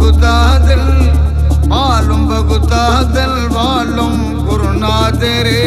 பகுதாதல் வாழும் பகுதாதல் வாழும் குருநாதரே.